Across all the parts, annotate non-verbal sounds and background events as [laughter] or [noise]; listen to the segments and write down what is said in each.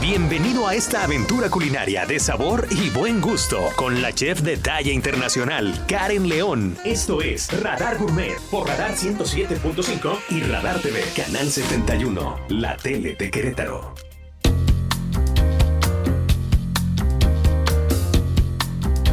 Bienvenido a esta aventura culinaria de sabor y buen gusto con la chef de talla internacional, Karen León. Esto es Radar Gourmet por Radar 107.5 y Radar TV, Canal 71, la tele de Querétaro.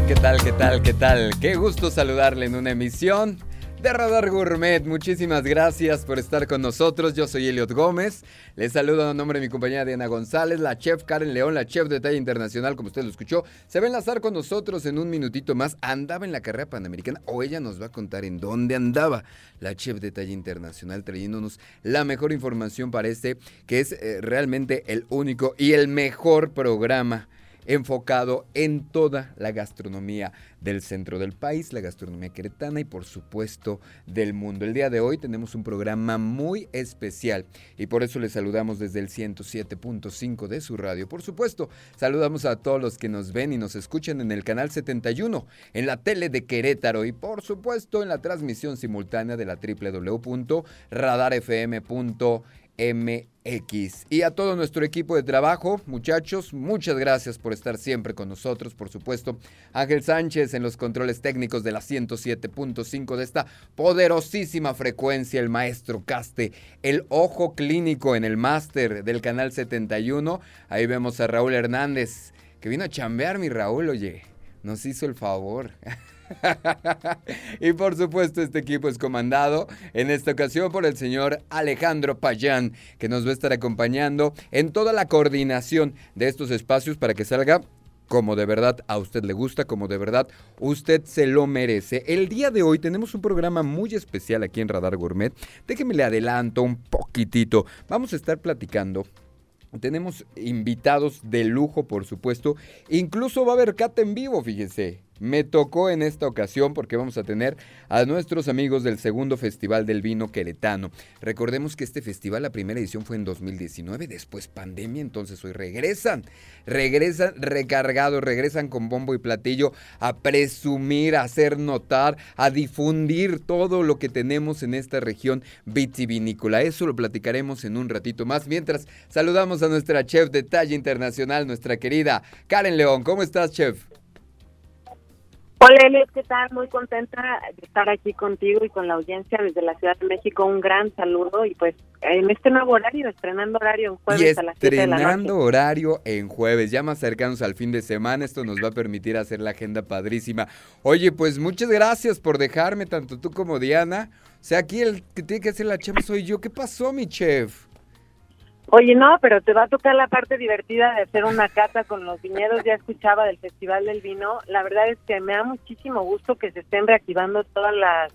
¿Qué tal, qué tal, qué tal? Qué gusto saludarle en una emisión de Radar Gourmet. Muchísimas gracias por estar con nosotros. Yo soy Eliot Gómez. Les saludo en nombre de mi compañera Diana González, la chef Karen León, la chef de talla internacional, como usted lo escuchó. Se va a enlazar con nosotros en un minutito más. Andaba en la carrera panamericana o ella nos va a contar en dónde andaba la chef de talla internacional, trayéndonos la mejor información para este, que es eh, realmente el único y el mejor programa enfocado en toda la gastronomía del centro del país, la gastronomía queretana y por supuesto del mundo. El día de hoy tenemos un programa muy especial y por eso les saludamos desde el 107.5 de su radio. Por supuesto, saludamos a todos los que nos ven y nos escuchan en el canal 71, en la tele de Querétaro y por supuesto en la transmisión simultánea de la www.radarfm.com MX. Y a todo nuestro equipo de trabajo, muchachos, muchas gracias por estar siempre con nosotros, por supuesto. Ángel Sánchez en los controles técnicos de la 107.5 de esta poderosísima frecuencia, el maestro Caste, el ojo clínico en el máster del canal 71. Ahí vemos a Raúl Hernández, que vino a chambear mi Raúl, oye, nos hizo el favor. [laughs] [laughs] y por supuesto este equipo es comandado en esta ocasión por el señor Alejandro Payán, que nos va a estar acompañando en toda la coordinación de estos espacios para que salga como de verdad a usted le gusta, como de verdad usted se lo merece. El día de hoy tenemos un programa muy especial aquí en Radar Gourmet. Déjeme le adelanto un poquitito. Vamos a estar platicando tenemos invitados de lujo, por supuesto. Incluso va a haber cata en vivo, fíjese. Me tocó en esta ocasión porque vamos a tener a nuestros amigos del segundo Festival del Vino Queretano. Recordemos que este festival, la primera edición fue en 2019, después pandemia, entonces hoy regresan, regresan recargados, regresan con bombo y platillo a presumir, a hacer notar, a difundir todo lo que tenemos en esta región vitivinícola. Eso lo platicaremos en un ratito más. Mientras saludamos a nuestra chef de talla internacional, nuestra querida Karen León. ¿Cómo estás, chef? Hola Elias, ¿qué tal? Muy contenta de estar aquí contigo y con la audiencia desde la Ciudad de México. Un gran saludo y pues en este nuevo horario, estrenando horario en jueves a las Estrenando horario en jueves, ya más cercanos al fin de semana, esto nos va a permitir hacer la agenda padrísima. Oye, pues muchas gracias por dejarme, tanto tú como Diana. O sea, aquí el que tiene que hacer la chef soy yo. ¿Qué pasó, mi chef? Oye, no, pero te va a tocar la parte divertida de hacer una cata con los viñedos. Ya escuchaba del Festival del Vino. La verdad es que me da muchísimo gusto que se estén reactivando todas las,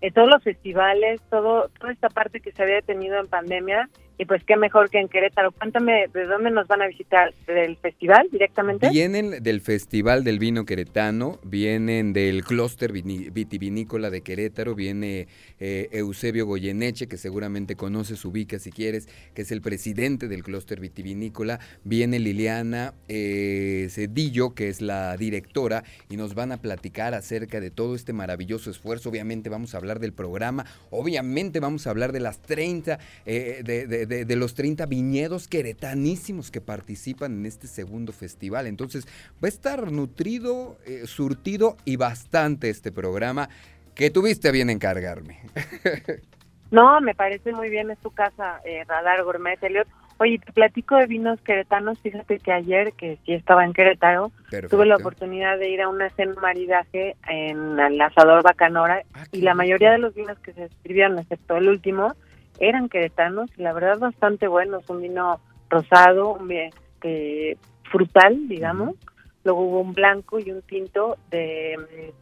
eh, todos los festivales, todo, toda esta parte que se había detenido en pandemia y pues qué mejor que en Querétaro. Cuéntame de dónde nos van a visitar, del festival directamente. Vienen del Festival del Vino Queretano, vienen del Clúster Vitivinícola de Querétaro, viene eh, Eusebio Goyeneche, que seguramente conoces, ubica si quieres, que es el presidente del Clúster Vitivinícola, viene Liliana eh, Cedillo, que es la directora, y nos van a platicar acerca de todo este maravilloso esfuerzo. Obviamente vamos a hablar del programa, obviamente vamos a hablar de las 30 eh, de de, los 30 viñedos queretanísimos que participan en este segundo festival. Entonces va a estar nutrido, eh, surtido y bastante este programa que tuviste a bien encargarme. [laughs] No, me parece muy bien, es tu casa, eh, Radar Gourmet, Eliot. Oye, te platico de vinos queretanos. Fíjate que ayer, que sí estaba en Querétaro, tuve la oportunidad de ir a una cena maridaje en el asador Bacanora ah, y la mayoría de los vinos que se sirvieron, excepto el último, eran queretanos y la verdad bastante buenos, un vino rosado, un este, frutal, digamos, luego hubo un blanco y un tinto de,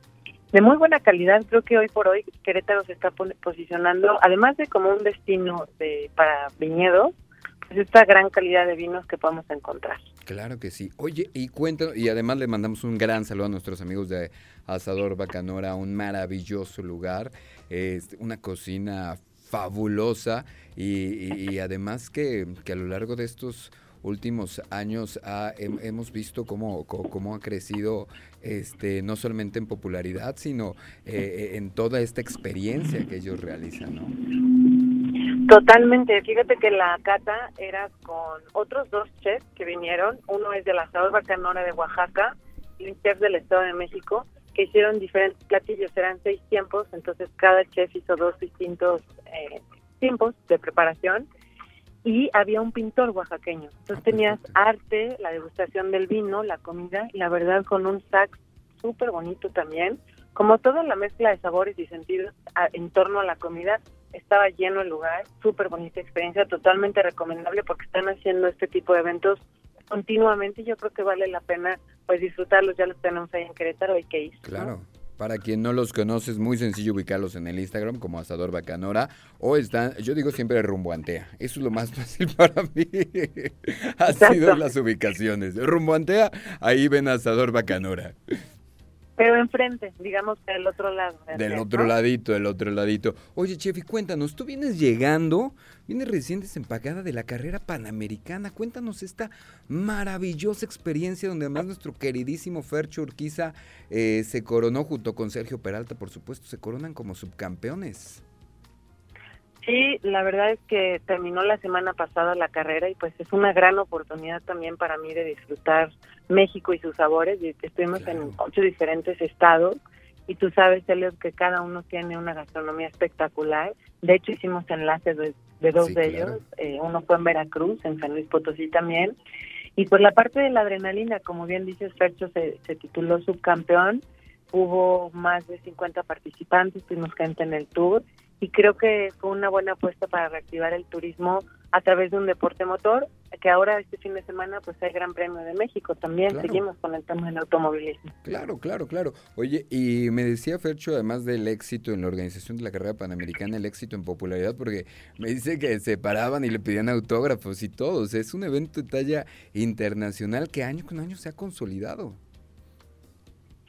de muy buena calidad, creo que hoy por hoy Querétaro se está posicionando, además de como un destino de para viñedos, pues esta gran calidad de vinos que podemos encontrar. Claro que sí. Oye, y cuéntanos, y además le mandamos un gran saludo a nuestros amigos de Asador Bacanora, un maravilloso lugar, este, una cocina fabulosa y, además que, a lo largo de estos últimos años hemos visto cómo, cómo, ha crecido este no solamente en popularidad, sino eh, en toda esta experiencia que ellos realizan, ¿no? Totalmente. Fíjate que la cata era con otros dos chefs que vinieron. Uno es de la Sabor Bacanora de Oaxaca y un chef del Estado de México que hicieron diferentes platillos. Eran seis tiempos, entonces cada chef hizo dos distintos eh, tiempos de preparación y había un pintor oaxaqueño. Entonces tenías arte, la degustación del vino, la comida y la verdad con un sax súper bonito también. Como toda la mezcla de sabores y sentidos en torno a la comida, estaba lleno el lugar, súper bonita experiencia, totalmente recomendable porque están haciendo este tipo de eventos continuamente y yo creo que vale la pena pues disfrutarlos, ya los tenemos ahí en Querétaro y que ir. Claro. Para quien no los conoce, es muy sencillo ubicarlos en el Instagram como Asador Bacanora o están, yo digo siempre Rumboantea. Eso es lo más [laughs] fácil para mí. [laughs] ha sido las ubicaciones. Rumboantea, ahí ven Asador Bacanora. Pero enfrente, digamos que del otro lado. Del otro ladito, del otro ladito. Oye, Chef, y cuéntanos, tú vienes llegando, vienes recién desempacada de la carrera panamericana. Cuéntanos esta maravillosa experiencia donde además nuestro queridísimo Fercho Urquiza eh, se coronó junto con Sergio Peralta, por supuesto, se coronan como subcampeones. Sí, la verdad es que terminó la semana pasada la carrera y pues es una gran oportunidad también para mí de disfrutar México y sus sabores. Estuvimos en ocho diferentes estados y tú sabes, Elliot, que cada uno tiene una gastronomía espectacular. De hecho, hicimos enlaces de, dos de ellos. Eh, uno fue en Veracruz, en San Luis Potosí también. Y pues la parte de la adrenalina, como bien dices, Fercho se, se tituló subcampeón. Hubo más de 50 participantes, tuvimos gente en el tour y creo que fue una buena apuesta para reactivar el turismo a través de un deporte motor, que ahora este fin de semana pues hay Gran Premio de México, también seguimos con el tema del automovilismo. Claro, claro, claro. Oye, y me decía Fercho, además del éxito en la organización de la carrera panamericana, el éxito en popularidad, porque me dice que se paraban y le pedían autógrafos y todo, es un evento de talla internacional que año con año se ha consolidado.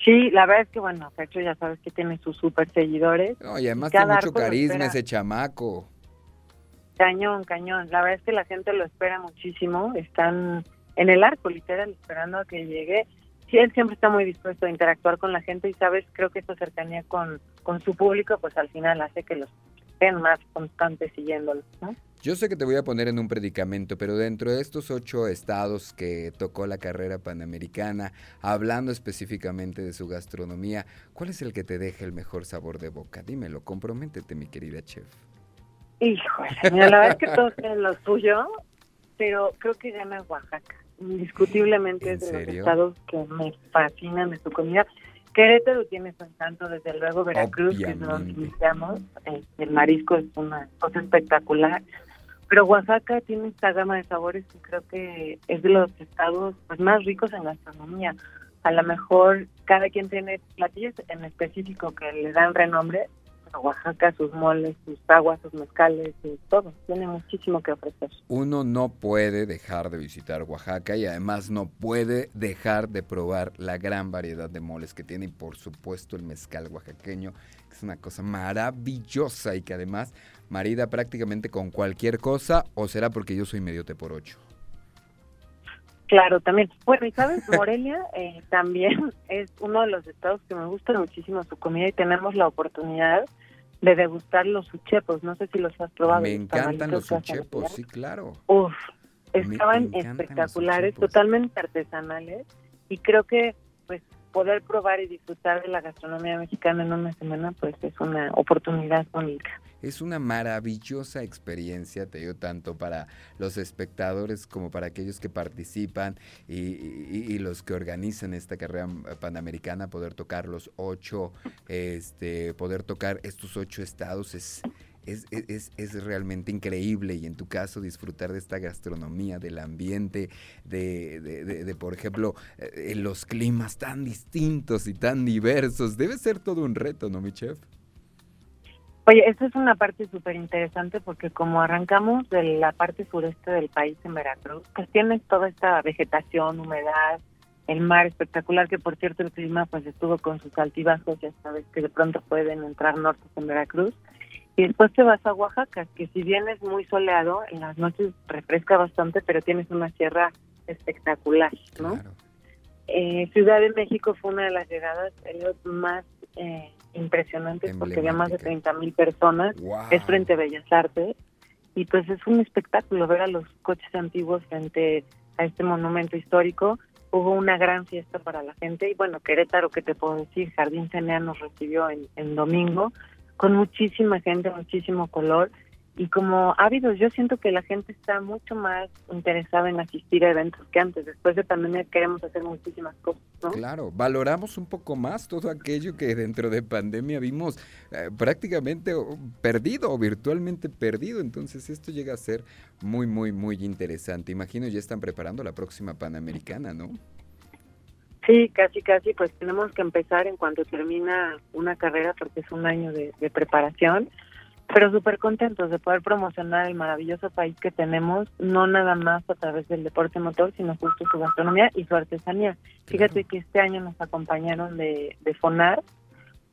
Sí, la verdad es que, bueno, Fercho ya sabes que tiene sus super seguidores. No, y además tiene mucho carisma ese chamaco. Cañón, cañón. La verdad es que la gente lo espera muchísimo. Están en el arco, literal, esperando a que llegue. Sí, él siempre está muy dispuesto a interactuar con la gente y, sabes, creo que esa cercanía con, con su público, pues al final hace que los estén más constantes siguiéndolo, ¿no? Yo sé que te voy a poner en un predicamento, pero dentro de estos ocho estados que tocó la carrera panamericana, hablando específicamente de su gastronomía, ¿cuál es el que te deja el mejor sabor de boca? Dímelo, comprométete, mi querida chef. Híjole, mira, la verdad es que todos tienen lo suyo, pero creo que gana Oaxaca. Indiscutiblemente es de los estados que me fascinan de su comida. Querétaro tiene su encanto, desde luego Veracruz, que es donde iniciamos. Este, el marisco es una cosa espectacular. Pero Oaxaca tiene esta gama de sabores que creo que es de los estados pues, más ricos en gastronomía. A lo mejor cada quien tiene platillos en específico que le dan renombre. Oaxaca, sus moles, sus aguas, sus mezcales, y todo. Tiene muchísimo que ofrecer. Uno no puede dejar de visitar Oaxaca y además no puede dejar de probar la gran variedad de moles que tiene y por supuesto el mezcal oaxaqueño, que es una cosa maravillosa y que además marida prácticamente con cualquier cosa, o será porque yo soy medio por ocho. Claro, también. Bueno, y sabes, Morelia [laughs] eh, también es uno de los estados que me gusta muchísimo su comida y tenemos la oportunidad de degustar los uchepos. No sé si los has probado. Me encantan los uchepos, sí, claro. Uf, estaban espectaculares, totalmente artesanales y creo que pues poder probar y disfrutar de la gastronomía mexicana en una semana pues es una oportunidad única. Es una maravillosa experiencia, te digo, tanto para los espectadores como para aquellos que participan y, los que organizan esta carrera panamericana, poder tocar los ocho, este, poder tocar estos ocho estados es, es, es, realmente increíble y en tu caso disfrutar de esta gastronomía, del ambiente, de, de, por ejemplo, eh, los climas tan distintos y tan diversos, debe ser todo un reto, ¿no, mi chef? Oye, esta es una parte súper interesante porque como arrancamos de la parte sureste del país en Veracruz, pues tienes toda esta vegetación, humedad, el mar espectacular, que por cierto el clima pues estuvo con sus altibajos, ya sabes que de pronto pueden entrar nortes en Veracruz. Y después te vas a Oaxaca, que si bien es muy soleado, en las noches refresca bastante, pero tienes una sierra espectacular, ¿no? Eh, Ciudad de México fue una de las llegadas más eh, impresionantes porque había más de 30 mil personas. Es frente a Bellas Artes. y pues es un espectáculo ver a los coches antiguos frente a este monumento histórico. Hubo una gran fiesta para la gente y bueno, Querétaro, que te puedo decir, Jardín Cenea nos recibió en, en domingo con muchísima gente, muchísimo color y como ávidos, yo siento que la gente está mucho más interesada en asistir a eventos que antes. Después de pandemia queremos hacer muchísimas cosas, ¿no? Claro, valoramos un poco más todo aquello que dentro de pandemia vimos eh, prácticamente perdido o virtualmente perdido. Entonces esto llega a ser muy, muy, muy interesante. Imagino ya están preparando la próxima Panamericana, ¿no? Sí, casi, casi, pues tenemos que empezar en cuanto termina una carrera porque es un año de, de preparación pero súper contentos de poder promocionar el maravilloso país que tenemos, no nada más a través del deporte motor, sino justo su gastronomía y su artesanía. Fíjate que este año nos acompañaron de, de FONAR,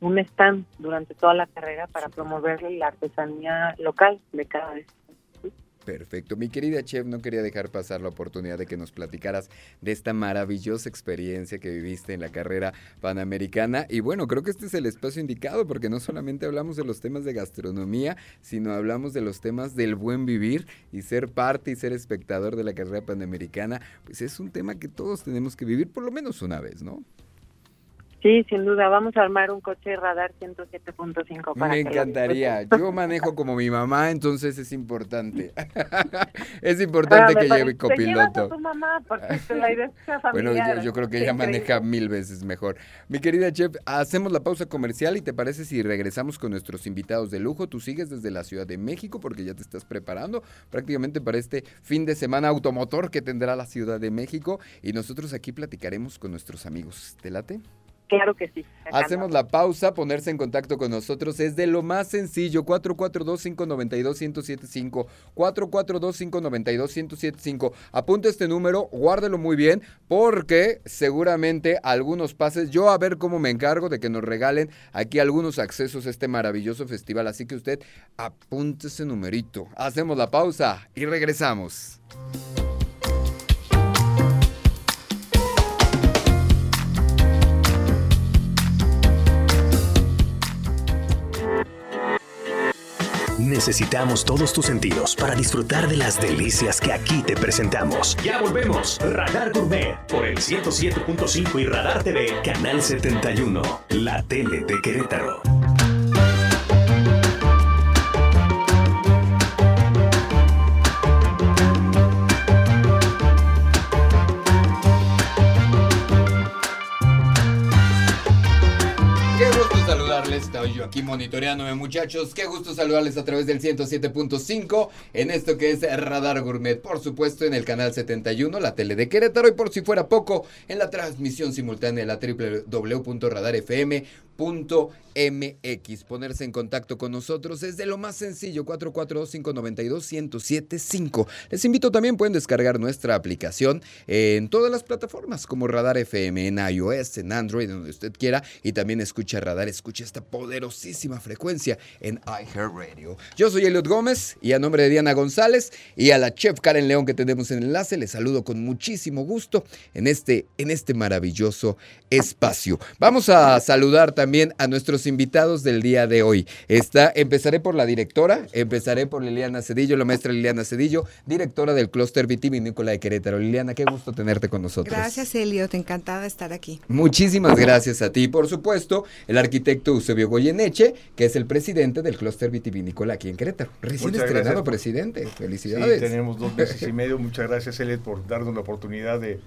un stand durante toda la carrera para promover la artesanía local de cada vez. Perfecto. Mi querida Chef, no quería dejar pasar la oportunidad de que nos platicaras de esta maravillosa experiencia que viviste en la carrera panamericana. Y bueno, creo que este es el espacio indicado porque no solamente hablamos de los temas de gastronomía, sino hablamos de los temas del buen vivir y ser parte y ser espectador de la carrera panamericana. Pues es un tema que todos tenemos que vivir por lo menos una vez, ¿no? Sí, sin duda, vamos a armar un coche radar 107.5 para Me encantaría. Yo manejo como mi mamá, entonces es importante. [laughs] es importante que lleve copiloto. tu mamá, porque la idea es bueno, yo, creo que ella maneja mil veces mejor. Mi querida chef, hacemos la pausa comercial y te parece si regresamos con nuestros invitados de lujo. Tú sigues desde la Ciudad de México porque ya te estás preparando prácticamente para este fin de semana automotor que tendrá la Ciudad de México y nosotros aquí platicaremos con nuestros amigos. ¿Te late? Claro que sí. Hacemos la pausa, ponerse en contacto con nosotros es de lo más sencillo, 442-592-1075, 442-592-1075. Apunte este número, guárdelo muy bien, porque seguramente algunos pases, yo a ver cómo me encargo de que nos regalen aquí algunos accesos a este maravilloso festival, así que usted apunte ese numerito. Hacemos la pausa y regresamos. Necesitamos todos tus sentidos para disfrutar de las delicias que aquí te presentamos. Ya volvemos. Radar Gourmet por el 107.5 y Radar TV, Canal 71, la tele de Querétaro. Yo aquí monitoreándome, muchachos. Qué gusto saludarles a través del 107.5 en esto que es Radar Gourmet. Por supuesto, en el canal 71, la tele de Querétaro. Y por si fuera poco, en la transmisión simultánea de la www.radarfm.mx. Ponerse en contacto con nosotros es de lo más sencillo: 442-592-1075. Les invito también, pueden descargar nuestra aplicación en todas las plataformas como Radar FM, en iOS, en Android, donde usted quiera. Y también escucha Radar, escucha esta poderosísima frecuencia en iHeartRadio. Yo soy Eliot Gómez y a nombre de Diana González y a la chef Karen León que tenemos en enlace, les saludo con muchísimo gusto en este, en este maravilloso espacio. Vamos a saludar también a nuestros invitados del día de hoy. Está, empezaré por la directora, empezaré por Liliana Cedillo, la maestra Liliana Cedillo, directora del clúster vitivinícola de Querétaro. Liliana, qué gusto tenerte con nosotros. Gracias, Eliot, encantada de estar aquí. Muchísimas gracias a ti, por supuesto, el arquitecto Eusebio Goyeneche, que es el presidente del clúster vitivinícola aquí en Querétaro. Recién estrenado presidente. Felicidades. Sí, tenemos dos meses y [laughs] medio. Muchas gracias, Eliot, por darnos la oportunidad de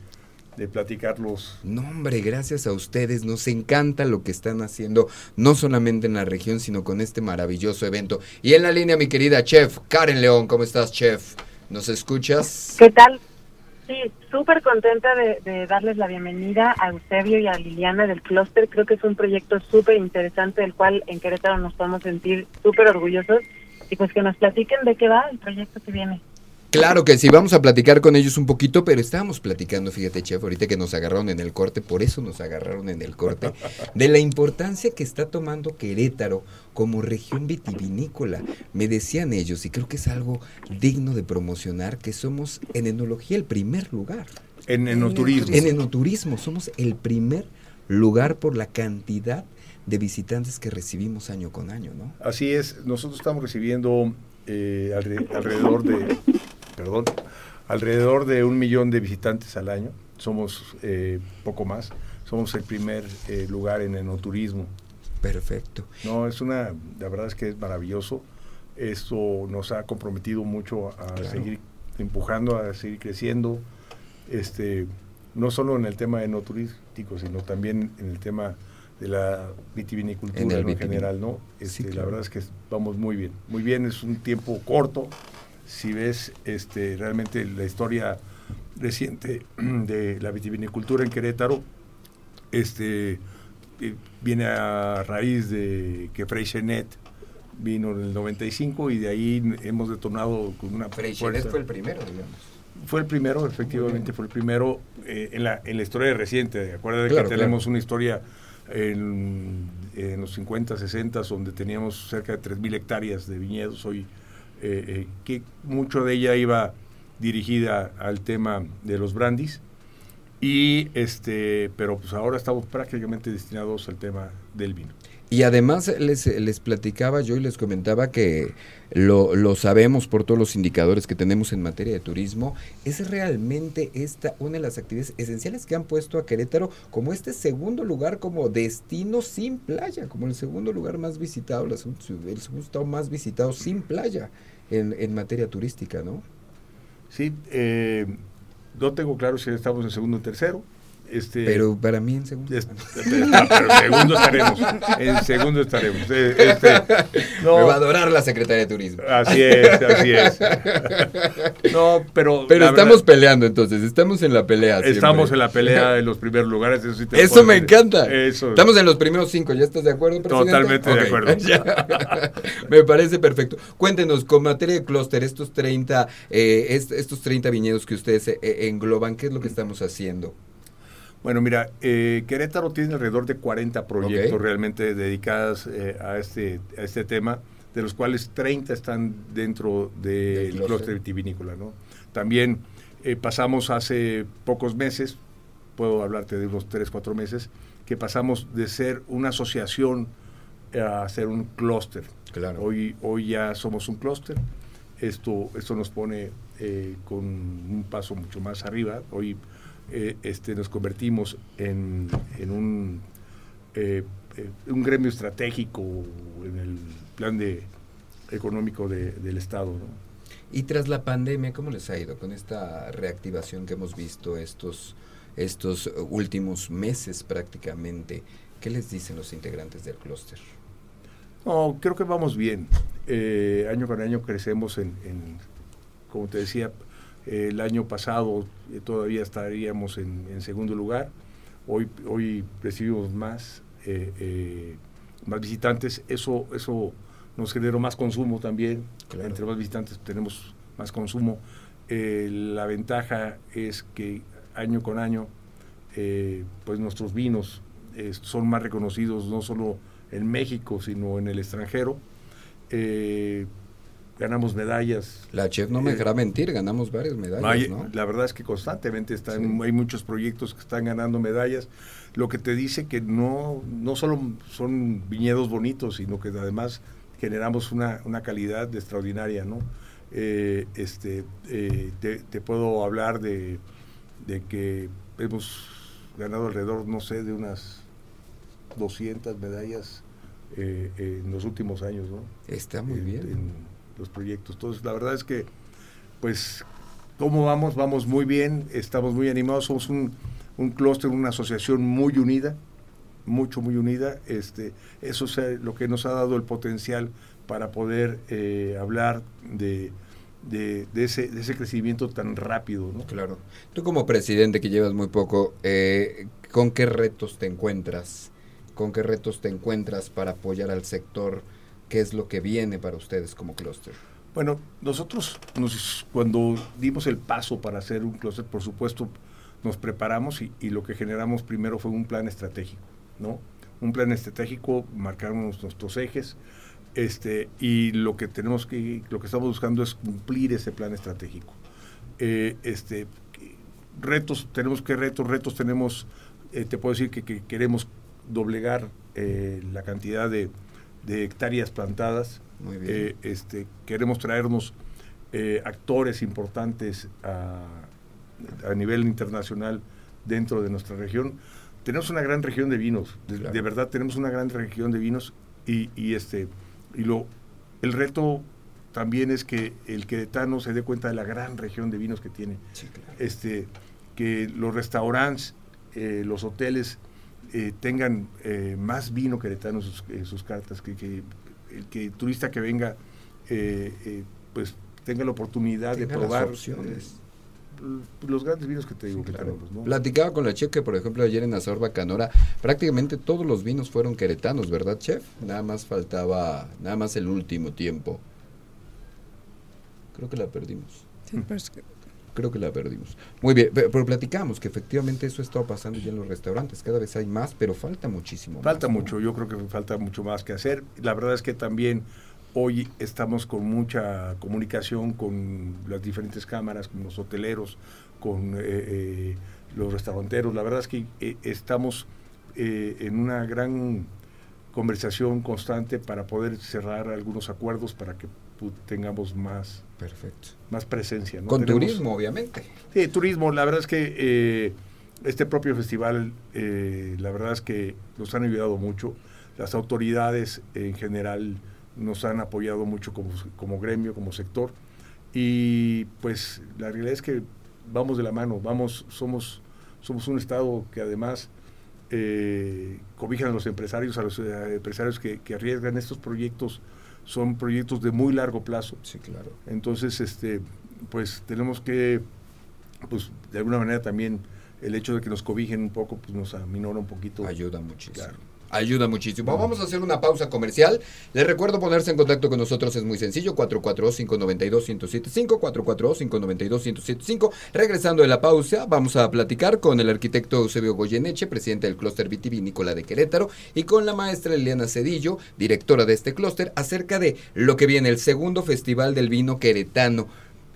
de platicarlos. No, hombre, gracias a ustedes. Nos encanta lo que están haciendo, no solamente en la región, sino con este maravilloso evento. Y en la línea, mi querida chef, Karen León, ¿cómo estás, chef? ¿Nos escuchas? ¿Qué tal? Sí, súper contenta de, darles la bienvenida a Eusebio y a Liliana del Clúster. Creo que es un proyecto súper interesante del cual en Querétaro nos podemos sentir súper orgullosos y pues que nos platiquen de qué va el proyecto que viene. Claro que sí, vamos a platicar con ellos un poquito, pero estábamos platicando, fíjate, chef, ahorita que nos agarraron en el corte, por eso nos agarraron en el corte, de la importancia que está tomando Querétaro como región vitivinícola. Me decían ellos, y creo que es algo digno de promocionar, que somos en enología el primer lugar. En enoturismo. En enoturismo, somos el primer lugar por la cantidad de visitantes que recibimos año con año, ¿no? Así es, nosotros estamos recibiendo eh, alrededor de, perdón, alrededor de un millón de visitantes al año. Somos eh, poco más. Somos el primer eh, lugar en enoturismo. Perfecto. No, es una, la verdad es que es maravilloso. Esto nos ha comprometido mucho a seguir empujando, a seguir creciendo. Este, no solo en el tema enoturístico, sino también en el tema de la vitivinicultura en, general, ¿no? Este, la verdad es que vamos muy bien, muy bien, es un tiempo corto. Si ves este, realmente la historia reciente [clears throat] de la vitivinicultura en Querétaro, este, eh, viene a raíz de que Freixenet vino en el 95 y de ahí hemos detonado con una Freixenet fue el primero, digamos. Fue el primero, efectivamente, fue el primero eh, en, la, en la historia reciente. Acuérdate que tenemos una historia en, los 50, 60, donde teníamos cerca de 3.000 hectáreas de viñedos. Hoy, eh, eh, que mucho de ella iba dirigida al tema de los brandis. Y este, pero pues ahora estamos prácticamente destinados al tema del vino. Y además les, les platicaba yo y les comentaba que lo, lo, sabemos por todos los indicadores que tenemos en materia de turismo, es realmente esta una de las actividades esenciales que han puesto a Querétaro como este segundo lugar como destino sin playa, como el segundo lugar más visitado, el segundo, estado más visitado sin playa en, en materia turística, ¿no? Sí, eh, no tengo claro si estamos en segundo o tercero, este, pero para mí en segundo. pero segundo estaremos. En segundo estaremos. Eh, este, no, Me va a adorar la Secretaría de Turismo. Así es, así es. No, pero. Pero estamos peleando entonces, estamos en la pelea. Estamos en la pelea en los primeros lugares. Eso, eso me encanta. Estamos en los primeros cinco, ¿ya estás de acuerdo, presidente? Totalmente de acuerdo. [laughs] Me parece perfecto. Cuéntenos, con materia de clúster, estos 30, eh, estos 30 viñedos que ustedes eh, engloban, ¿qué es lo que estamos haciendo? Bueno, mira, eh, Querétaro tiene alrededor de 40 proyectos realmente dedicados eh, a, este, a este tema, de los cuales 30 están dentro del de clúster vitivinícola. ¿no? También eh, pasamos hace pocos meses, puedo hablarte de unos 3, 4 meses, que pasamos de ser una asociación a ser un clúster. Claro. Hoy, hoy ya somos un clúster. Esto, esto nos pone con un paso mucho más arriba. Hoy eh, este, nos convertimos en, un, eh, eh, un gremio estratégico en el plan de, económico del Estado. Y tras la pandemia, ¿cómo les ha ido con esta reactivación que hemos visto estos, estos últimos meses prácticamente? ¿Qué les dicen los integrantes del clúster? No, creo que vamos bien. año con año crecemos en, en como te decía, el año pasado eh, todavía estaríamos en, segundo lugar. Hoy, hoy recibimos más, eh, eh, más visitantes. Eso, eso nos generó más consumo también. Entre más visitantes tenemos más consumo. la ventaja es que año con año, pues nuestros vinos son más reconocidos no solo en México, sino en el extranjero ganamos medallas. La chef no me eh, dejará mentir, ganamos varias medallas. La verdad es que constantemente están, hay muchos proyectos que están ganando medallas, lo que te dice que no, no solo son viñedos bonitos, sino que además generamos una, una calidad extraordinaria, ¿no? Eh, este, eh, te, puedo hablar de, de, que hemos ganado alrededor, no sé, de unas 200 medallas en los últimos años, ¿no? Está muy bien los proyectos. Entonces, la verdad es que, pues, ¿cómo vamos? Vamos muy bien, estamos muy animados, somos un, un clúster, una asociación muy unida, mucho, muy unida. Este, eso es lo que nos ha dado el potencial para poder eh, hablar de, de ese crecimiento tan rápido. ¿no? Claro. Tú como presidente que llevas muy poco, eh, ¿con qué retos te encuentras? ¿Con qué retos te encuentras para apoyar al sector? ¿Qué es lo que viene para ustedes como clúster? Bueno, nosotros nos, cuando dimos el paso para hacer un clúster, por supuesto, nos preparamos y, lo que generamos primero fue un plan estratégico, ¿no? Un plan estratégico, marcamos nuestros ejes, este, y lo que tenemos que, lo que estamos buscando es cumplir ese plan estratégico. Eh, este, retos, tenemos que retos, retos tenemos, eh, te puedo decir que, queremos doblegar eh, la cantidad de, de hectáreas plantadas. Eh, este, queremos traernos eh, actores importantes a, nivel internacional dentro de nuestra región. Tenemos una gran región de vinos, de, verdad tenemos una gran región de vinos y, y, este y lo el reto también es que el queretano se dé cuenta de la gran región de vinos que tiene. Este que los restaurantes, eh, los hoteles tengan más vino queretano en sus, cartas, que, que, el que turista que venga pues tenga la oportunidad de probar eh, los grandes vinos que te digo que tenemos. Platicaba con la chef que, por ejemplo, ayer en Azor Bacanora, prácticamente todos los vinos fueron queretanos, ¿verdad, chef? Nada más faltaba, nada más el último tiempo. Creo que la perdimos. Creo que la perdimos. Muy bien, pero, platicamos que efectivamente eso está pasando ya en los restaurantes. Cada vez hay más, pero falta muchísimo. Falta mucho, yo creo que falta mucho más que hacer. La verdad es que también Hoy estamos con mucha comunicación con las diferentes cámaras, con los hoteleros, con eh, eh, los restauranteros. La verdad es que eh, estamos en una gran conversación constante para poder cerrar algunos acuerdos para que tengamos más, Perfecto. más presencia. Con turismo, obviamente. Sí, turismo. La verdad es que este propio festival, la verdad es que nos han ayudado mucho. Las autoridades en general nos han apoyado mucho como, gremio, como sector. Y pues la realidad es que vamos de la mano, vamos, somos, somos un Estado que además eh, cobijan a los empresarios, a los eh, empresarios que, arriesgan estos proyectos, son proyectos de muy largo plazo. Sí, claro. Entonces, este, pues tenemos que, pues de alguna manera también el hecho de que nos cobijen un poco, pues nos aminora un poquito. Ayuda muchísimo. Ayuda muchísimo. Vamos a hacer una pausa comercial. Les recuerdo ponerse en contacto con nosotros, es muy sencillo, 442-592-1075, 442-592-1075. Regresando de la pausa, vamos a platicar con el arquitecto Eusebio Goyeneche, presidente del clúster vitivinícola de Querétaro, y con la maestra Eliana Cedillo, directora de este clúster, acerca de lo que viene, el segundo Festival del Vino Queretano.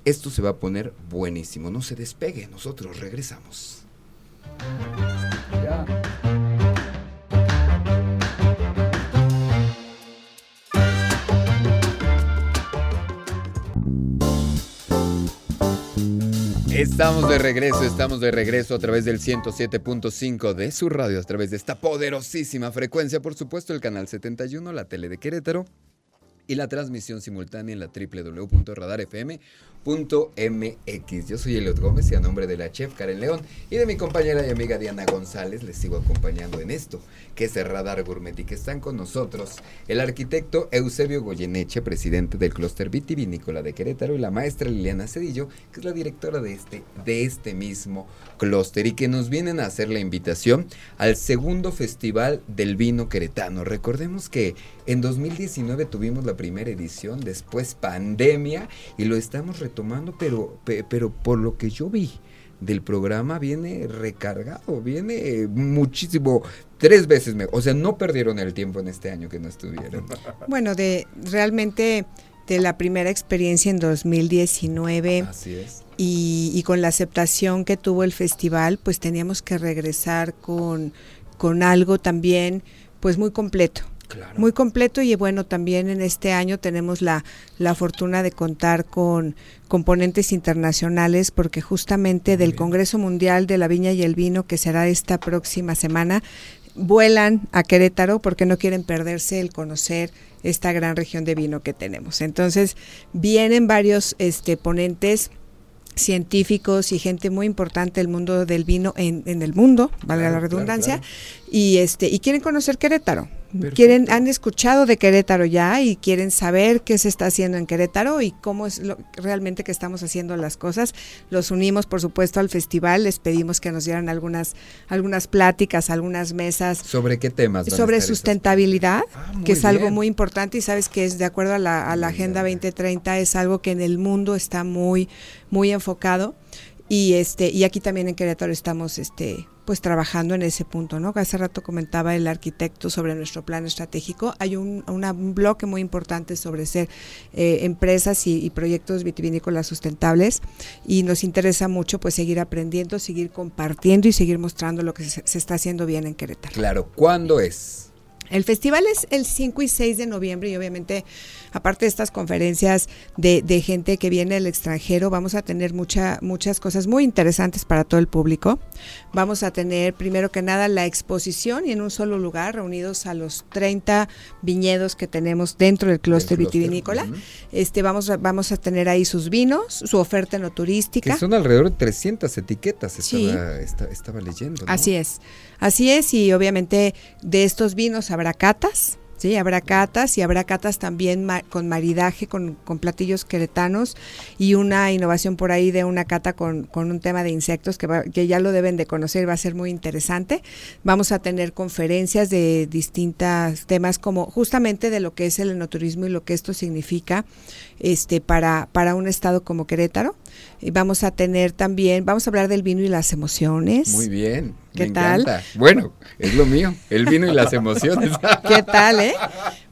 Esto se va a poner buenísimo, no se despegue, nosotros regresamos. Ya. Estamos de regreso, estamos de regreso a través del 107.5 de su radio, a través de esta poderosísima frecuencia, por supuesto el canal 71, la tele de Querétaro y la transmisión simultánea en la www.radarfm.mx. Yo soy Eliot Gómez y a nombre de la chef Karen León y de mi compañera y amiga Diana González les sigo acompañando en esto, que es el Radar Gourmet y que están con nosotros el arquitecto Eusebio Goyeneche, presidente del clúster vitivinícola de Querétaro y la maestra Liliana Cedillo, que es la directora de este, de este mismo clúster y que nos vienen a hacer la invitación al segundo festival del vino queretano. Recordemos que en 2019 tuvimos la primera edición, después pandemia y lo estamos retomando, pero, pero por lo que yo vi del programa viene recargado, viene muchísimo, tres veces mejor. O sea, no perdieron el tiempo en este año que no estuvieron. [laughs] Bueno, de realmente de la primera experiencia en 2019. Así es. Y, y, con la aceptación que tuvo el festival, pues teníamos que regresar con, con algo también, pues muy completo. Muy completo y bueno, también en este año tenemos la, la fortuna de contar con componentes internacionales porque justamente del Congreso Mundial de la Viña y el Vino que será esta próxima semana, vuelan a Querétaro porque no quieren perderse el conocer esta gran región de vino que tenemos. Entonces, vienen varios este, ponentes científicos y gente muy importante del mundo del vino en, en el mundo, valga la redundancia, y este y quieren conocer Querétaro. Quieren han escuchado de Querétaro ya y quieren saber qué se está haciendo en Querétaro y cómo es lo, realmente que estamos haciendo las cosas. Los unimos, por supuesto, al festival. Les pedimos que nos dieran algunas algunas pláticas, algunas mesas. ¿Sobre qué temas? Sobre sustentabilidad, ah, que es algo muy importante y sabes que es de acuerdo a la, a la Agenda 2030 es algo que en el mundo está muy muy enfocado y este y aquí también en Querétaro estamos este pues trabajando en ese punto, ¿no? Hace rato comentaba el arquitecto sobre nuestro plan estratégico. Hay un, bloque muy importante sobre ser eh, empresas y, proyectos vitivinícolas sustentables y nos interesa mucho pues seguir aprendiendo, seguir compartiendo y seguir mostrando lo que se, se está haciendo bien en Querétaro. Claro, ¿cuándo es? El festival es el 5 y 6 de noviembre y obviamente, aparte de estas conferencias de, de, gente que viene del extranjero, vamos a tener mucha, muchas cosas muy interesantes para todo el público. Vamos a tener, primero que nada, la exposición y en un solo lugar, reunidos a los 30 viñedos que tenemos dentro del clúster vitivinícola. este, vamos, a, vamos a tener ahí sus vinos, su oferta no turística. Que son alrededor de 300 etiquetas, estaba, estaba leyendo. Así es. Así es, y obviamente de estos vinos habrá catas, Sí, habrá catas y habrá catas también con maridaje, con, platillos queretanos y una innovación por ahí de una cata con, un tema de insectos que, que ya lo deben de conocer, va a ser muy interesante. Vamos a tener conferencias de distintos temas como justamente de lo que es el enoturismo y lo que esto significa este para, para un estado como Querétaro. Y vamos a tener también, vamos a hablar del vino y las emociones. Muy bien. ¿Qué tal? Bueno, es lo mío, el vino y las emociones. [laughs] ¿Qué tal, eh?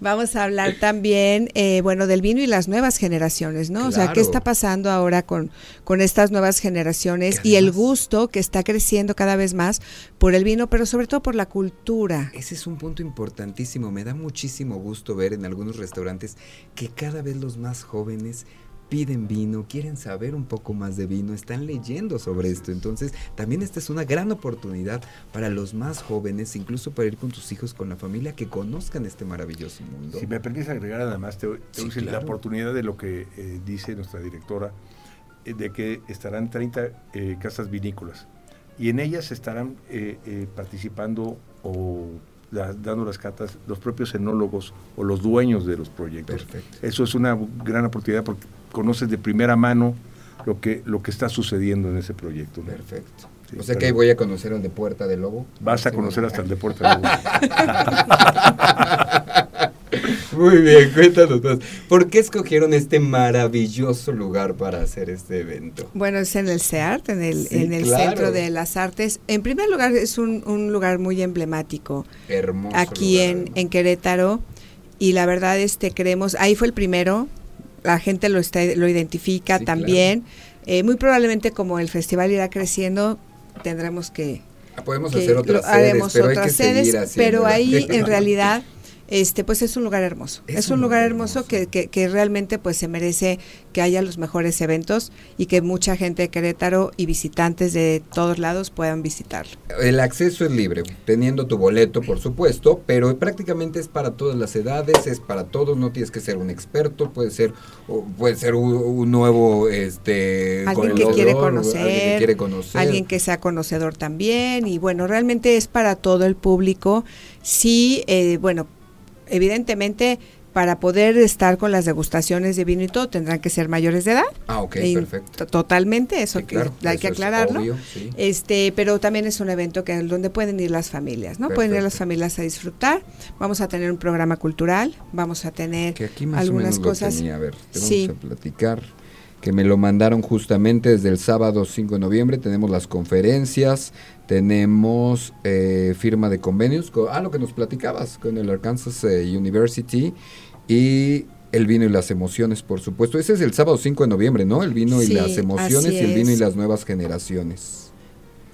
Vamos a hablar también, eh, bueno, del vino y las nuevas generaciones, ¿no? O sea, ¿qué está pasando ahora con, con estas nuevas generaciones y el gusto que está creciendo cada vez más por el vino, pero sobre todo por la cultura? Ese es un punto importantísimo. Me da muchísimo gusto ver en algunos restaurantes que cada vez los más jóvenes piden vino, quieren saber un poco más de vino, están leyendo sobre esto. Entonces, también esta es una gran oportunidad para los más jóvenes, incluso para ir con tus hijos, con la familia, que conozcan este maravilloso mundo. Si me permites agregar, además, te, te la oportunidad de lo que eh, dice nuestra directora, eh, de que estarán 30 eh, casas vinícolas y en ellas estarán participando o dando las catas los propios enólogos o los dueños de los proyectos. Perfecto. Eso es una gran oportunidad porque conoces de primera mano lo que, lo que está sucediendo en ese proyecto. Perfecto. o sea que ahí voy a conocer el de Puerta del Lobo. Vas a conocer hasta el de Puerta del Lobo. [laughs] Muy bien, cuéntanos más. ¿Por qué escogieron este maravilloso lugar para hacer este evento? Bueno, es en el CEART, en el, en el Centro de las Artes. En primer lugar, es un, un lugar muy emblemático. Hermoso. Aquí en, en Querétaro. Y la verdad, este creemos, ahí fue el primero, la gente lo, está, lo identifica también. Eh, muy probablemente como el festival irá creciendo, tendremos que... Ah, podemos hacer otras sedes, pero otras sedes, pero ahí en [laughs] realidad este pues es un lugar hermoso. Es, un lugar hermoso, que, que, realmente pues se merece que haya los mejores eventos y que mucha gente de Querétaro y visitantes de todos lados puedan visitarlo. El acceso es libre, teniendo tu boleto por supuesto, pero prácticamente es para todas las edades, es para todos, no tienes que ser un experto, puede ser puede ser un, nuevo este alguien que quiere conocer, alguien que quiere conocer, alguien que sea conocedor también y bueno, realmente es para todo el público. Sí, eh, bueno, evidentemente para poder estar con las degustaciones de vino y todo tendrán que ser mayores de edad. Ah, ok, perfecto. Totalmente, eso que hay que aclararlo. Este, pero también es un evento que donde pueden ir las familias, ¿no? Pueden ir las familias a disfrutar. Vamos a tener un programa cultural, vamos a tener algunas cosas. a ver, vamos a platicar que me lo mandaron justamente desde el sábado 5 de noviembre. Tenemos las conferencias, tenemos eh, firma de convenios, con, ah, lo que nos platicabas con el Arkansas eh, University y el vino y las emociones, por supuesto. Ese es el sábado 5 de noviembre, ¿no? El vino y las emociones y el vino y las nuevas generaciones.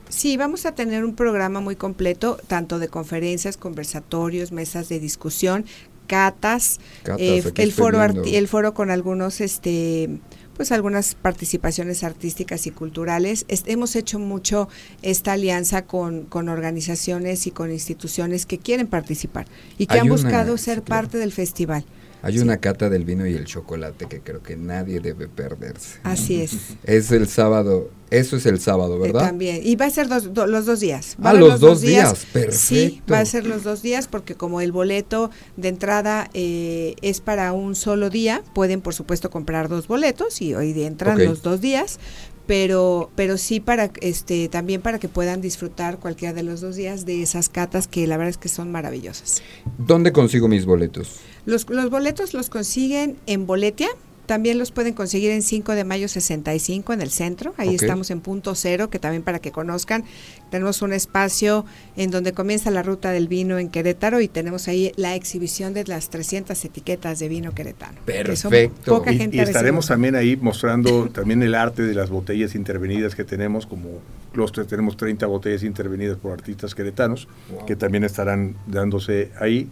Sí, vamos a tener un programa muy completo, tanto de conferencias, conversatorios, mesas de discusión, catas, eh, el foro el foro con algunos este pues algunas participaciones artísticas y culturales. hemos hecho mucho esta alianza con, con, organizaciones y con instituciones que quieren participar y que han buscado ser parte del festival. Hay una cata del vino y el chocolate que creo que nadie debe perderse. Así es. Es el sábado, eso es el sábado, eh, ¿verdad? también. Y va a ser los dos días. Va ah, los, dos días. perfecto. Sí, va a ser los dos días porque como el boleto de entrada eh, es para un solo día, pueden por supuesto comprar dos boletos y hoy entran los dos días, pero pero sí para este también para que puedan disfrutar cualquiera de los dos días de esas catas que la verdad es que son maravillosas. ¿Dónde consigo mis boletos? Los, los boletos los consiguen en Boletia, también los pueden conseguir en 5 de mayo 65 en el centro. Ahí estamos en punto cero, que también para que conozcan, tenemos un espacio en donde comienza la ruta del vino en Querétaro y tenemos ahí la exhibición de las 300 etiquetas de vino queretano. Perfecto. y, estaremos también ahí [laughs] mostrando también el arte de las botellas intervenidas que tenemos, como los tenemos 30 botellas intervenidas por artistas queretanos, que también estarán dándose ahí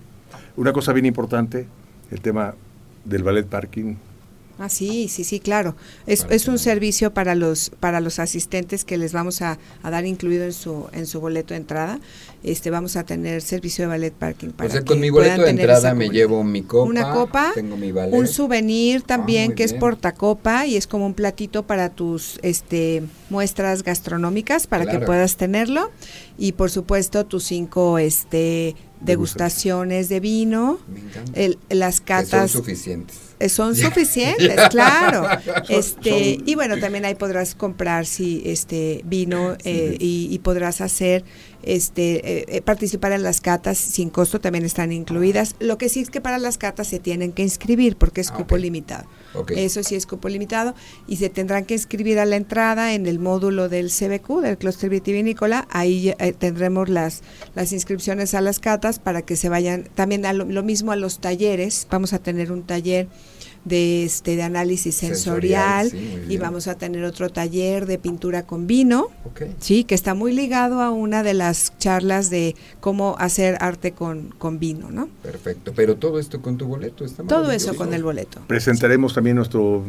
Una cosa bien importante, el tema del ballet parking Ah, sí, sí, sí, claro. Es, es un servicio para los para los asistentes que les vamos a, dar incluido en su en su boleto de entrada. Este vamos a tener servicio de ballet parking para o sea, con mi boleto de entrada me llevo mi copa, una copa, tengo mi ballet. un souvenir ah, también que es portacopa y es como un platito para tus este muestras gastronómicas para que puedas tenerlo. Y por supuesto tus cinco este degustaciones de vino, el, las catas son suficientes son suficientes, claro. [laughs] Este y bueno, también ahí podrás comprar si este vino eh, y, podrás hacer este eh, participar en las catas sin costo también están incluidas. Lo que sí es que para las catas se tienen que inscribir porque es ah, cupo limitado. Eso sí es cupo limitado y se tendrán que inscribir a la entrada en el módulo del CBQ, del Cluster Vitivinícola. Ahí tendremos las las inscripciones a las catas para que se vayan también a lo mismo a los talleres. Vamos a tener un taller de este de análisis sensorial, y vamos a tener otro taller de pintura con vino, sí, que está muy ligado a una de las charlas de cómo hacer arte con, con vino, ¿no? Perfecto, pero todo esto con tu boleto está Todo eso con el boleto. Presentaremos también nuestro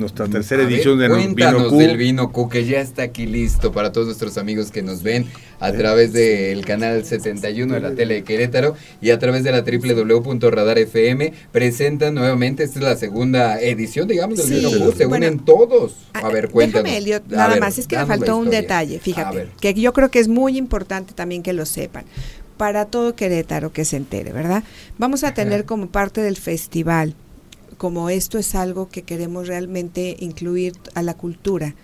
nuestra tercera edición de Vino Q. del Vino Q, que ya está aquí listo para todos nuestros amigos que nos ven a través del canal 71 de la tele de Querétaro y a través de la www.radarfm. Presentan nuevamente, esta es la segunda edición, digamos, del Vino Q. Se unen todos. A ver, cuéntanos. Déjame, nada más, es que me faltó un detalle, fíjate, que yo creo que es muy importante también que lo sepan para todo Querétaro que se entere, ¿verdad? Vamos a tener como parte del festival como esto es algo que queremos realmente incluir a la cultura,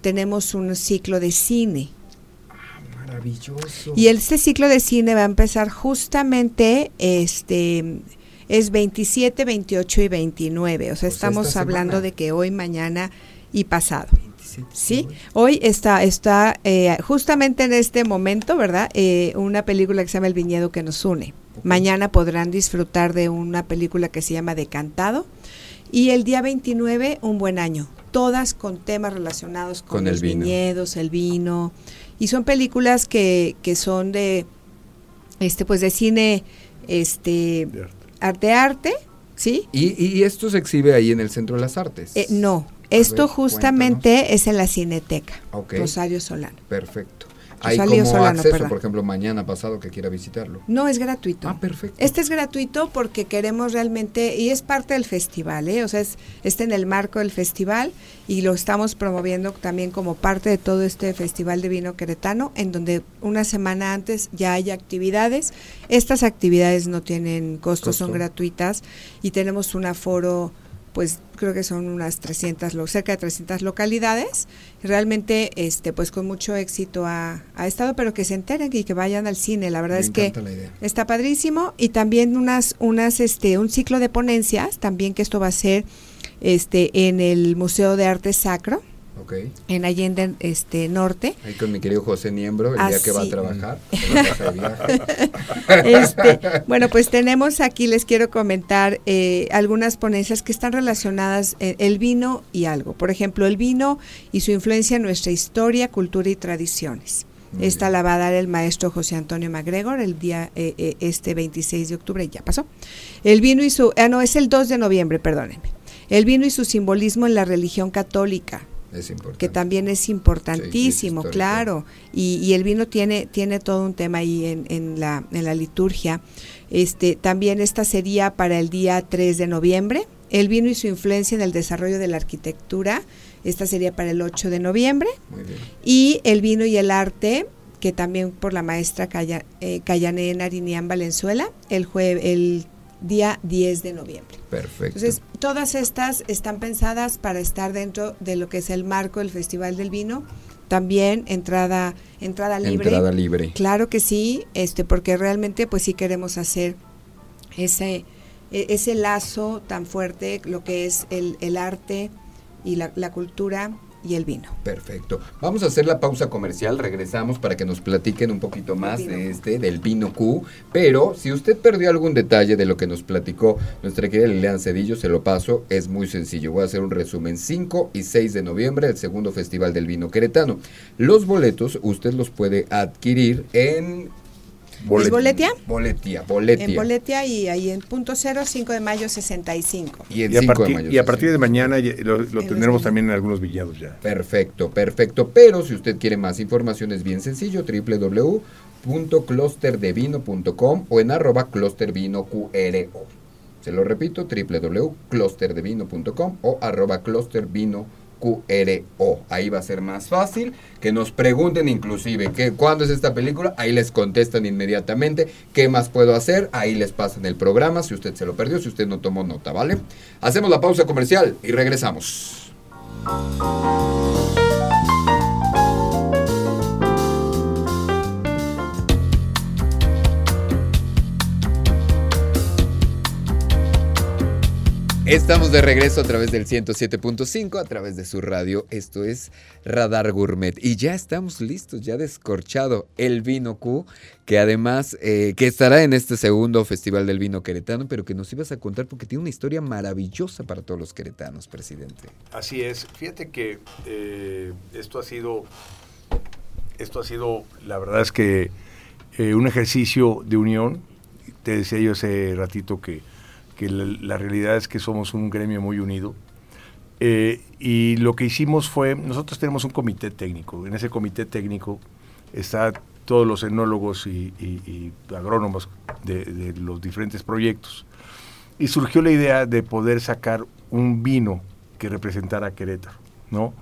tenemos un ciclo de cine. Ah, maravilloso. Y este ciclo de cine va a empezar justamente este es 27, 28 y 29, o sea, estamos hablando de que hoy, mañana y pasado. Sí, hoy está, está eh, justamente en este momento, ¿verdad? Eh, una película que se llama El viñedo que nos une. Mañana podrán disfrutar de una película que se llama Decantado. Y el día 29, Un buen año. Todas con temas relacionados con, los viñedos, el vino. Y son películas que, que son de, este, pues de cine, este, arte, arte, ¿sí? ¿Y, ¿Y, esto se exhibe ahí en el Centro de las Artes? Eh, no, esto justamente es en la Cineteca, Rosario Solano. Perfecto. Hay como acceso, por ejemplo, mañana pasado que quiera visitarlo. No, es gratuito. Ah, perfecto. Este es gratuito porque queremos realmente, y es parte del festival, ¿eh? o sea, es, está en el marco del festival y lo estamos promoviendo también como parte de todo este festival de vino queretano, en donde una semana antes ya hay actividades. Estas actividades no tienen costo, son gratuitas y tenemos un aforo pues creo que son unas 300, cerca de 300 localidades. Realmente, este, pues con mucho éxito ha, estado, pero que se enteren y que vayan al cine. La verdad es que está padrísimo y también unas, unas, este, un ciclo de ponencias, también que esto va a ser, este, en el Museo de Arte Sacro en Allende este, Norte. Ahí con mi querido José Niembro, el día que va a trabajar. [laughs] [laughs] este, bueno, pues tenemos aquí, les quiero comentar eh, algunas ponencias que están relacionadas eh, el vino y algo. Por ejemplo, el vino y su influencia en nuestra historia, cultura y tradiciones. Esta la va a dar el maestro José Antonio MacGregor el día eh, este 26 de octubre, ya pasó. El vino y su, ah, no, es el 2 de noviembre, perdónenme. El vino y su simbolismo en la religión católica que también es importantísimo, claro. Y, el vino tiene, tiene todo un tema ahí en, en, la, en la liturgia. Este, también esta sería para el día 3 de noviembre. El vino y su influencia en el desarrollo de la arquitectura. Esta sería para el 8 de noviembre. Y el vino y el arte, que también por la maestra Caya, eh, Narinian Valenzuela, el, jue, el día 10 de noviembre. Perfecto. Entonces, todas estas están pensadas para estar dentro de lo que es el marco del Festival del Vino. También entrada entrada libre. Entrada libre. Claro que sí, este porque realmente pues sí queremos hacer ese e, ese lazo tan fuerte lo que es el, el arte y la, la cultura y el vino. Perfecto. Vamos a hacer la pausa comercial, regresamos para que nos platiquen un poquito más de este, del vino Q. Pero si usted perdió algún detalle de lo que nos platicó nuestra querida Liliana Cedillo, se lo paso, es muy sencillo. Voy a hacer un resumen. 5 y 6 de noviembre, el segundo Festival del Vino Queretano. Los boletos usted los puede adquirir en ¿Es Boletia? Boletia, Boletia. En Boletia y ahí en punto cero, 5 de mayo 65. Y, y, a, partir, de y a partir de mañana lo, tendremos también en algunos villados ya. Perfecto, perfecto. Pero si usted quiere más información es bien sencillo, www.clusterdevino.com o en arroba clustervinoqro. Se lo repito, www.clusterdevino.com o arroba clustervinoqro. QRO. Ahí va a ser más fácil que nos pregunten inclusive que cuándo es esta película, ahí les contestan inmediatamente qué más puedo hacer, ahí les pasan el programa si usted se lo perdió, si usted no tomó nota, ¿vale? Hacemos la pausa comercial y regresamos. Estamos de regreso a través del 107.5, a través de su radio. Esto es Radar Gourmet. Y ya estamos listos, ya descorchado el vino Q, que además, eh, que estará en este segundo Festival del Vino Queretano, pero que nos ibas a contar porque tiene una historia maravillosa para todos los queretanos, presidente. Así es. Fíjate que eh, esto ha sido, esto ha sido, la verdad es que eh, un ejercicio de unión. Te decía yo hace ratito que que la, realidad es que somos un gremio muy unido. Eh, y lo que hicimos fue, nosotros tenemos un comité técnico. En ese comité técnico están todos los enólogos y, agrónomos de, los diferentes proyectos. Y surgió la idea de poder sacar un vino que representara a Querétaro, ¿no?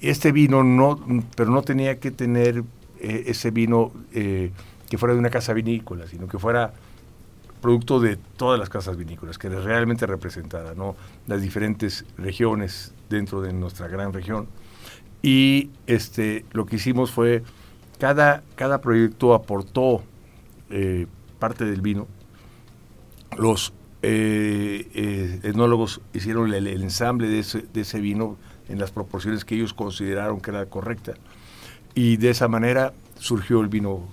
Este vino no, pero no tenía que tener eh, ese vino eh, que fuera de una casa vinícola, sino que fuera producto de todas las casas vinícolas, que realmente representada, ¿no? las diferentes regiones dentro de nuestra gran región. Y este, lo que hicimos fue, cada, cada proyecto aportó eh, parte del vino. Los eh, eh, etnólogos hicieron el, ensamble de ese, de ese, vino en las proporciones que ellos consideraron que era correcta. Y de esa manera surgió el vino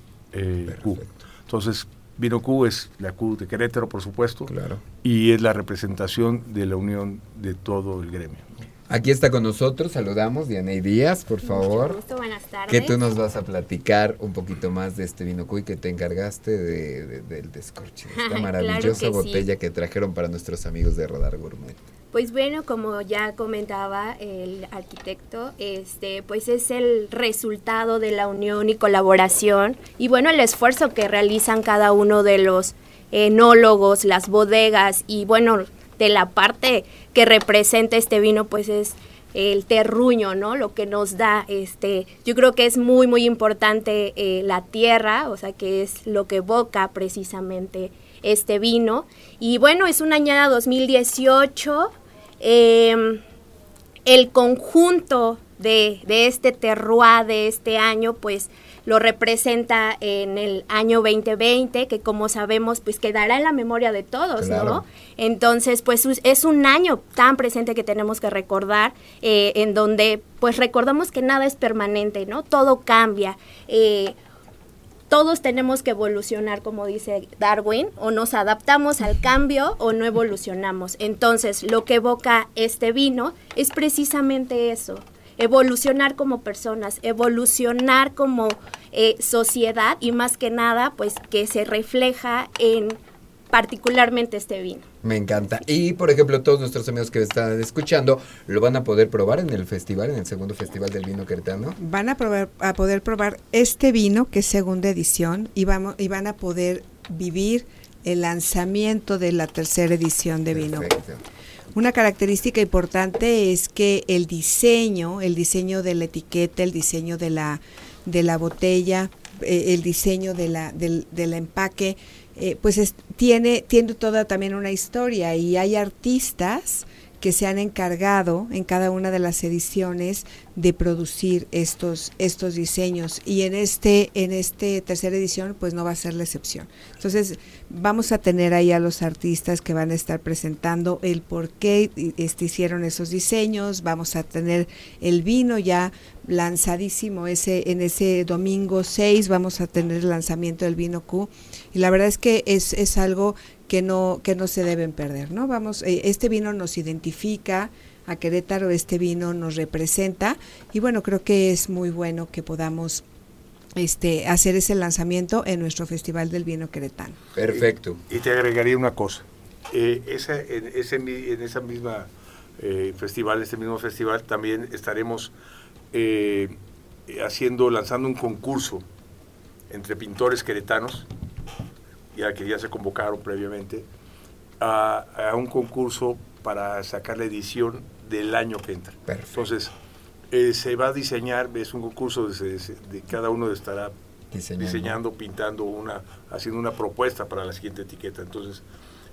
Q. Entonces, Vino Q es la Q de Querétaro, por supuesto, claro. y es la representación de la unión de todo el gremio. Aquí está con nosotros, saludamos Diana Díaz, por favor. Mucho buenas tardes. Que tú nos vas a platicar un poquito más de este vino Q y que te encargaste de, del descorche, esta [laughs] maravillosa botella que trajeron para nuestros amigos de Radar Gourmet. Pues bueno, como ya comentaba el arquitecto, este, pues es el resultado de la unión y colaboración y bueno, el esfuerzo que realizan cada uno de los enólogos, las bodegas y bueno, de la parte que representa este vino, pues es el terruño, ¿no? Lo que nos da, este, yo creo que es muy, muy importante eh, la tierra, o sea, que es lo que evoca precisamente este vino. Y bueno, es una añada 2018, Em, el conjunto de, este terroir de este año, pues lo representa en el año 2020, que como sabemos, pues quedará en la memoria de todos, ¿no? Entonces, pues es un año tan presente que tenemos que recordar, eh, en donde pues recordamos que nada es permanente, ¿no? Todo cambia. Eh, todos tenemos que evolucionar, como dice Darwin, o nos adaptamos al cambio o no evolucionamos. Entonces, lo que evoca este vino es precisamente eso, evolucionar como personas, evolucionar como eh, sociedad y más que nada, pues que se refleja en particularmente este vino. Me encanta. Y, por ejemplo, todos nuestros amigos que están escuchando lo van a poder probar en el festival, en el segundo festival del vino queretano. Van a, probar, a poder probar este vino, que es segunda edición, y, vamos, y van a poder vivir el lanzamiento de la tercera edición de vino. Una característica importante es que el diseño, el diseño de la etiqueta, el diseño de la, de la botella, eh, el diseño de la, del, del empaque, eh, pues tiene, tiene toda también una historia y hay artistas que se han encargado en cada una de las ediciones de producir estos estos diseños. Y en este en este tercera edición pues no va a ser la excepción. Entonces vamos a tener ahí a los artistas que van a estar presentando el por qué este, hicieron esos diseños. Vamos a tener el vino ya lanzadísimo ese en ese domingo 6 vamos a tener el lanzamiento del vino Q. Y la verdad es que es, es algo que no, que no se deben perder, ¿no? Vamos, eh, este vino nos identifica a Querétaro, este vino nos representa y bueno, creo que es muy bueno que podamos este, hacer ese lanzamiento en nuestro Festival del Vino Queretano. Perfecto. Y, te agregaría una cosa. Eh, esa, en, ese, en esa misma eh, festival, este mismo festival, también estaremos eh, haciendo, lanzando un concurso entre pintores queretanos, ya que ya se convocaron previamente, a, un concurso para sacar la edición del año que entra. Entonces, eh, se va a diseñar, es un concurso de, de cada uno estará diseñando. pintando una, haciendo una propuesta para la siguiente etiqueta. Entonces,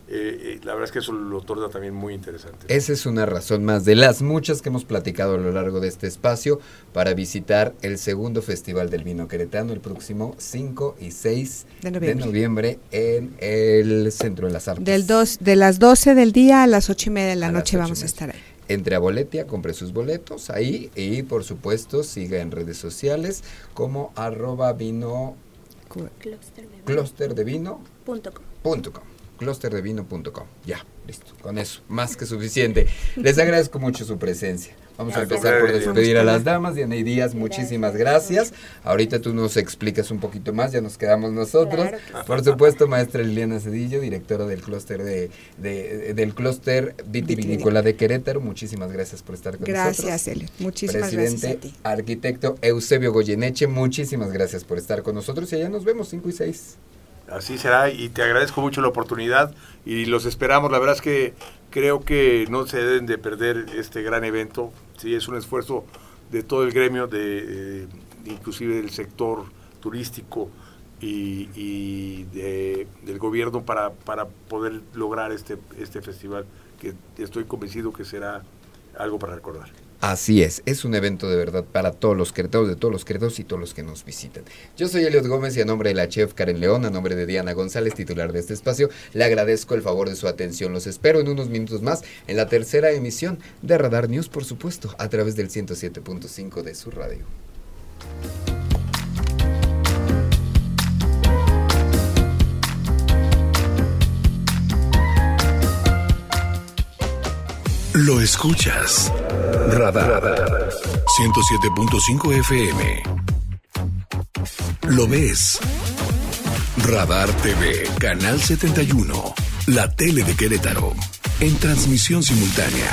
eh, eh, la verdad es que eso lo torna también muy interesante. Esa es una razón más de las muchas que hemos platicado a lo largo de este espacio para visitar el segundo Festival del Vino Queretano el próximo 5 y 6 de noviembre, en el Centro de las Artes. Del dos, de las 12 del día a las 8 y media de la noche vamos a estar ahí. Entre a Boletia, compre sus boletos ahí y por supuesto siga en redes sociales como arroba vino clusterdevino.com clusterdevino.com. Ya, listo. Con eso, más que suficiente. Les agradezco mucho su presencia. Vamos a empezar por despedir a las damas. Diana y Díaz, muchísimas gracias. Ahorita tú nos explicas un poquito más, ya nos quedamos nosotros. Por supuesto, maestra Liliana Cedillo, directora del clúster de, del clúster vitivinícola de Querétaro. Muchísimas gracias por estar con nosotros. Gracias, Elio. Muchísimas Presidente, gracias arquitecto Eusebio Goyeneche, muchísimas gracias por estar con nosotros y allá nos vemos 5 y 6. Así será y te agradezco mucho la oportunidad y los esperamos. La verdad es que creo que no se deben de perder este gran evento. Sí, es un esfuerzo de todo el gremio, de, eh, inclusive del sector turístico y, del gobierno para, para poder lograr este, este festival que estoy convencido que será algo para recordar. Así es, es un evento de verdad para todos los queretados, de todos los queretados y todos los que nos visitan. Yo soy Eliot Gómez y a nombre de la chef Karen León, a nombre de Diana González, titular de este espacio, le agradezco el favor de su atención. Los espero en unos minutos más en la tercera emisión de Radar News, por supuesto, a través del 107.5 de su radio. Lo escuchas. Radar. 107.5 FM. Lo ves. Radar TV, Canal 71. La tele de Querétaro. En transmisión simultánea